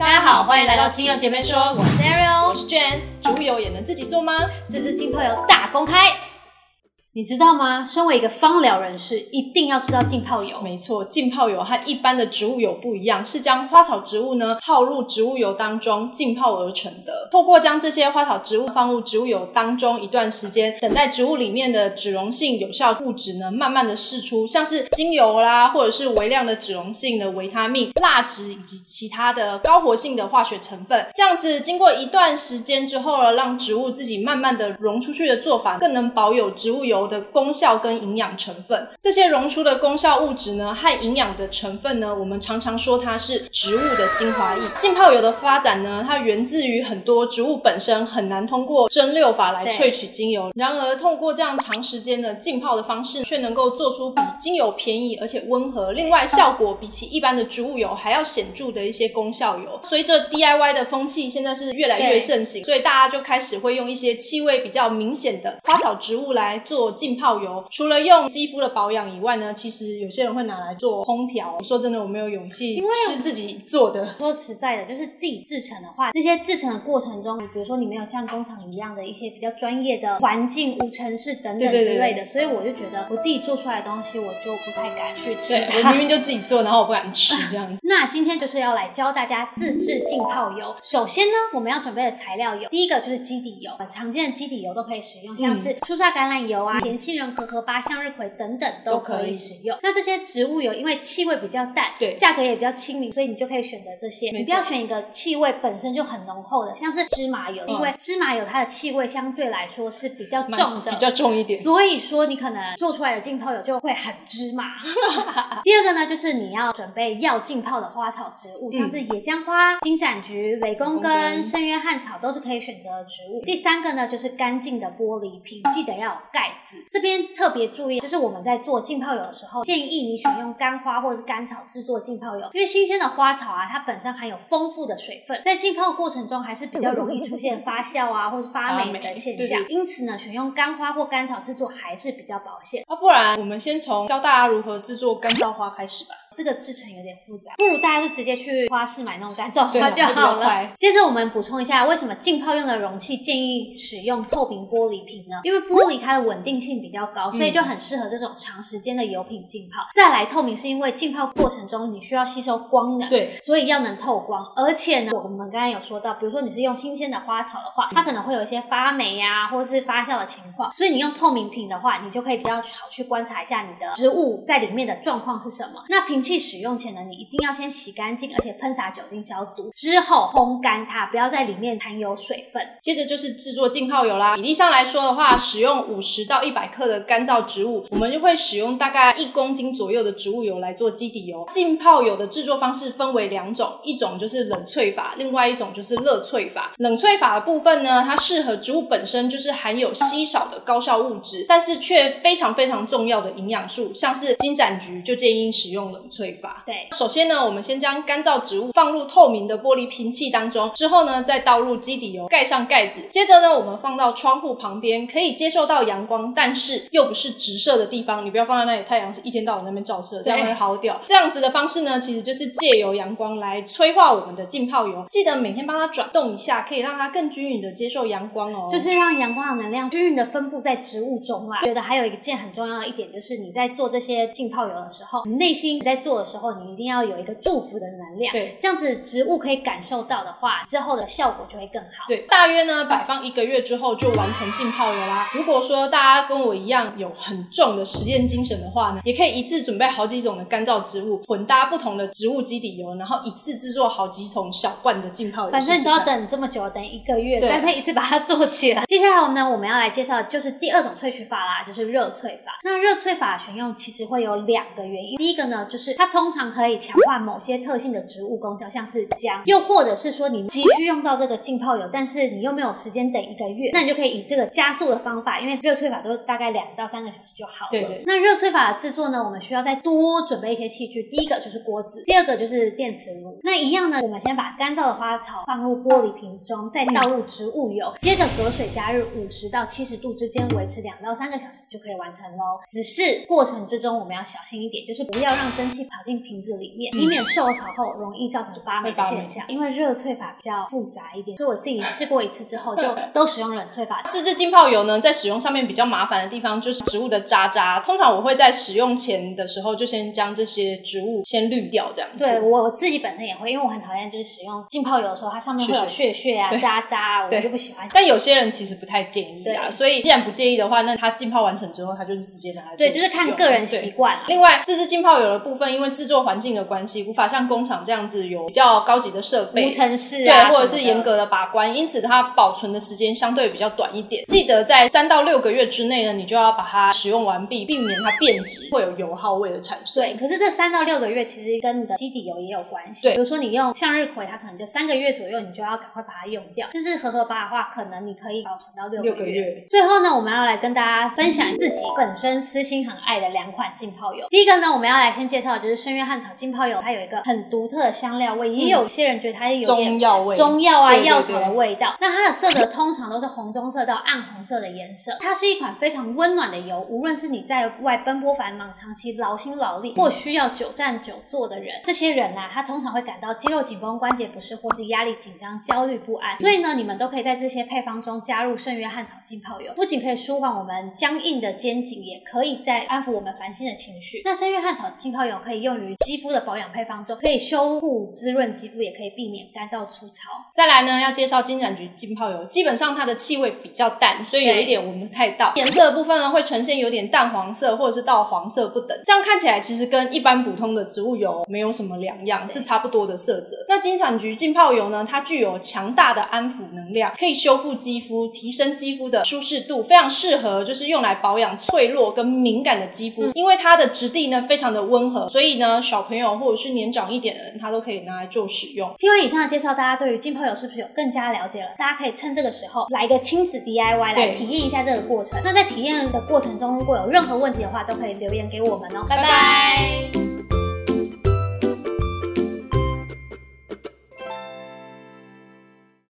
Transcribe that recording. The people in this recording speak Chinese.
大家好，欢迎来到金友姐妹说，我是 Ariel，我是 Jane 猪油也能自己做吗？这支浸泡油大公开。你知道吗？身为一个芳疗人士，一定要知道浸泡油。没错，浸泡油和一般的植物油不一样，是将花草植物呢泡入植物油当中浸泡而成的。透过将这些花草植物放入植物油当中一段时间，等待植物里面的脂溶性有效物质呢慢慢的释出，像是精油啦，或者是微量的脂溶性的维他命、蜡质以及其他的高活性的化学成分。这样子经过一段时间之后呢，让植物自己慢慢的溶出去的做法，更能保有植物油。的功效跟营养成分，这些溶出的功效物质呢，和营养的成分呢，我们常常说它是植物的精华液。浸泡油的发展呢，它源自于很多植物本身很难通过蒸馏法来萃取精油，然而通过这样长时间的浸泡的方式，却能够做出比精油便宜而且温和，另外效果比起一般的植物油还要显著的一些功效油。随着 DIY 的风气现在是越来越盛行，所以大家就开始会用一些气味比较明显的花草植物来做。浸泡油除了用肌肤的保养以外呢，其实有些人会拿来做烹调。说真的，我没有勇气吃自己做的。说实在的，就是自己制成的话，那些制成的过程中，比如说你没有像工厂一样的一些比较专业的环境、无尘室等等之类的，所以我就觉得我自己做出来的东西，我就不太敢去吃。我明明就自己做，然后我不敢吃这样子。那今天就是要来教大家自制浸泡油。首先呢，我们要准备的材料有第一个就是基底油，常见的基底油都可以使用，像是初榨橄榄油啊。甜杏仁核和八向日葵等等都可以使用。那这些植物油因为气味比较淡，对，价格也比较亲民，所以你就可以选择这些。你不要选一个气味本身就很浓厚的，像是芝麻油，因为芝麻油它的气味相对来说是比较重的，比较重一点。所以说你可能做出来的浸泡油就会很芝麻。第二个呢，就是你要准备要浸泡的花草植物，像是野姜花、金盏菊、雷公根、圣约翰草都是可以选择的植物。第三个呢，就是干净的玻璃瓶，记得要有盖子。这边特别注意，就是我们在做浸泡油的时候，建议你选用干花或者是干草制作浸泡油，因为新鲜的花草啊，它本身含有丰富的水分，在浸泡过程中还是比较容易出现发酵啊，或是发霉的现象。因此呢，选用干花或干草制作还是比较保险。啊，不然我们先从教大家如何制作干燥花开始吧。这个制成有点复杂，不如大家就直接去花市买那种干燥花就好了。接着我们补充一下，为什么浸泡用的容器建议使用透明玻璃瓶呢？因为玻璃它的稳定性比较高，所以就很适合这种长时间的油品浸泡。再来，透明是因为浸泡过程中你需要吸收光能，对，所以要能透光。而且呢，我们刚刚有说到，比如说你是用新鲜的花草的话，它可能会有一些发霉呀，或是发酵的情况，所以你用透明瓶的话，你就可以比较好去观察一下你的植物在里面的状况是什么。那瓶器使用前呢？你一定要先洗干净，而且喷洒酒精消毒，之后烘干它，不要在里面残有水分。接着就是制作浸泡油啦。比例上来说的话，使用五十到一百克的干燥植物，我们就会使用大概一公斤左右的植物油来做基底油。浸泡油的制作方式分为两种，一种就是冷萃法，另外一种就是热萃法。冷萃法的部分呢，它适合植物本身就是含有稀少的高效物质，但是却非常非常重要的营养素，像是金盏菊就建议使用冷萃法。对。首先呢，我们先将干燥植物放入透明的玻璃瓶器当中，之后呢，再倒入基底油，盖上盖子。接着呢，我们放到窗户旁边，可以接受到阳光，但是又不是直射的地方。你不要放在那里，太阳是一天到晚那边照射，这样会好掉。这样子的方式呢，其实就是借由阳光来催化我们的浸泡油。记得每天帮它转动一下，可以让它更均匀的接受阳光哦。就是让阳光的能量均匀的分布在植物中啦。觉得还有一件很重要的一点，就是你在做这些浸泡油的时候，你内心你在做的时候，你。一定要有一个祝福的能量，对，这样子植物可以感受到的话，之后的效果就会更好。对，大约呢摆放一个月之后就完成浸泡了啦。如果说大家跟我一样有很重的实验精神的话呢，也可以一次准备好几种的干燥植物，混搭不同的植物基底油，然后一次制作好几桶小罐的浸泡油。反正你都要等这么久，等一个月，干脆一次把它做起来。接下来呢，我们要来介绍的就是第二种萃取法啦，就是热萃法。那热萃法选用其实会有两个原因，第一个呢，就是它通常可以强化某些特性的植物功效，像是姜，又或者是说你急需用到这个浸泡油，但是你又没有时间等一个月，那你就可以以这个加速的方法，因为热萃法都大概两到三个小时就好了。对对。那热萃法的制作呢，我们需要再多准备一些器具，第一个就是锅子，第二个就是电磁炉。那一样呢，我们先把干燥的花草放入玻璃瓶中，再倒入植物油，接着隔水加热五十到七十度之间，维持两到三个小时就可以完成喽。只是过程之中我们要小心一点，就是不要让蒸汽。气跑进瓶子里面，以免受潮后容易造成发霉的现象。因为热萃法比较复杂一点，所以我自己试过一次之后，就都使用冷萃法。自制浸泡油呢，在使用上面比较麻烦的地方就是植物的渣渣。通常我会在使用前的时候就先将这些植物先滤掉，这样子。对我自己本身也会，因为我很讨厌就是使用浸泡油的时候，它上面会有屑屑啊、渣渣，我就不喜欢。但有些人其实不太建议啊，所以既然不介意的话，那它浸泡完成之后，它就是直接拿来对，就是看个人习惯了。另外，自制浸泡油的部分，因为制作环境的关系，无法像工厂这样子有比较高级的设备、无尘室啊，或者是严格的把关，因此它保存的时间相对比较短一点。记得在三到六个月之内呢，你就要把它使用完毕，避免它变质，会有油耗味的产生。对，可是这三到六个月其实跟你的基底油也有关系。对，比如说你用向日葵，它可能就三个月左右，你就要赶快把它用掉。但是荷荷巴的话，可能你可以保存到六个月。最后呢，我们要来跟大家分享自己本身私心很爱的两款浸泡油。第一个呢，我们要来先介绍的就是圣约翰草浸泡油，它有一个很独特的香料味，也有些人觉得它有点中药味、中药啊药草的味道。那它的色泽通常都是红棕色到暗红色的颜色。它是一款非常温暖的油，无论是你在外奔波繁忙、长期劳心劳力，或需要久站久坐的人，这些人啊，他通常会感到肌肉紧绷、关节不适，或是压力紧张、焦虑不安。所以呢，你们都可以在这些配方中加入圣约翰草浸泡油，不仅可以舒缓我们僵硬的肩颈，也可以在安抚我们烦心的情绪。那圣约翰草浸泡油可以用于肌肤的保养配方中，可以修护滋润肌肤，也可以避免干燥粗糙。再来呢，要介绍金盏菊浸泡油，基本上它的气味比较淡，所以有一点闻不太到。颜色的部分呢，会呈现有点淡黄色，或者是到黄色不等。这样看起来其实跟一般普通的植物油没有什么两样，是差不多的色泽。那金盏菊浸泡油呢，它具有强大的安抚能量，可以修复肌肤，提升肌肤的舒适度，非常适合就是用来保养脆弱跟敏感的肌肤。因为它的质地呢非常的温和，所以呢小朋友或者是年长一点的人，他都可以拿来做使用。听完以上的介绍，大家对于浸泡油是不是有更加了解了？大家可以趁这个时候来个亲子 DIY 来体验一下这个过程。那在体验的过程中，如果有任何问题的话，都可以留言给我们哦。拜拜。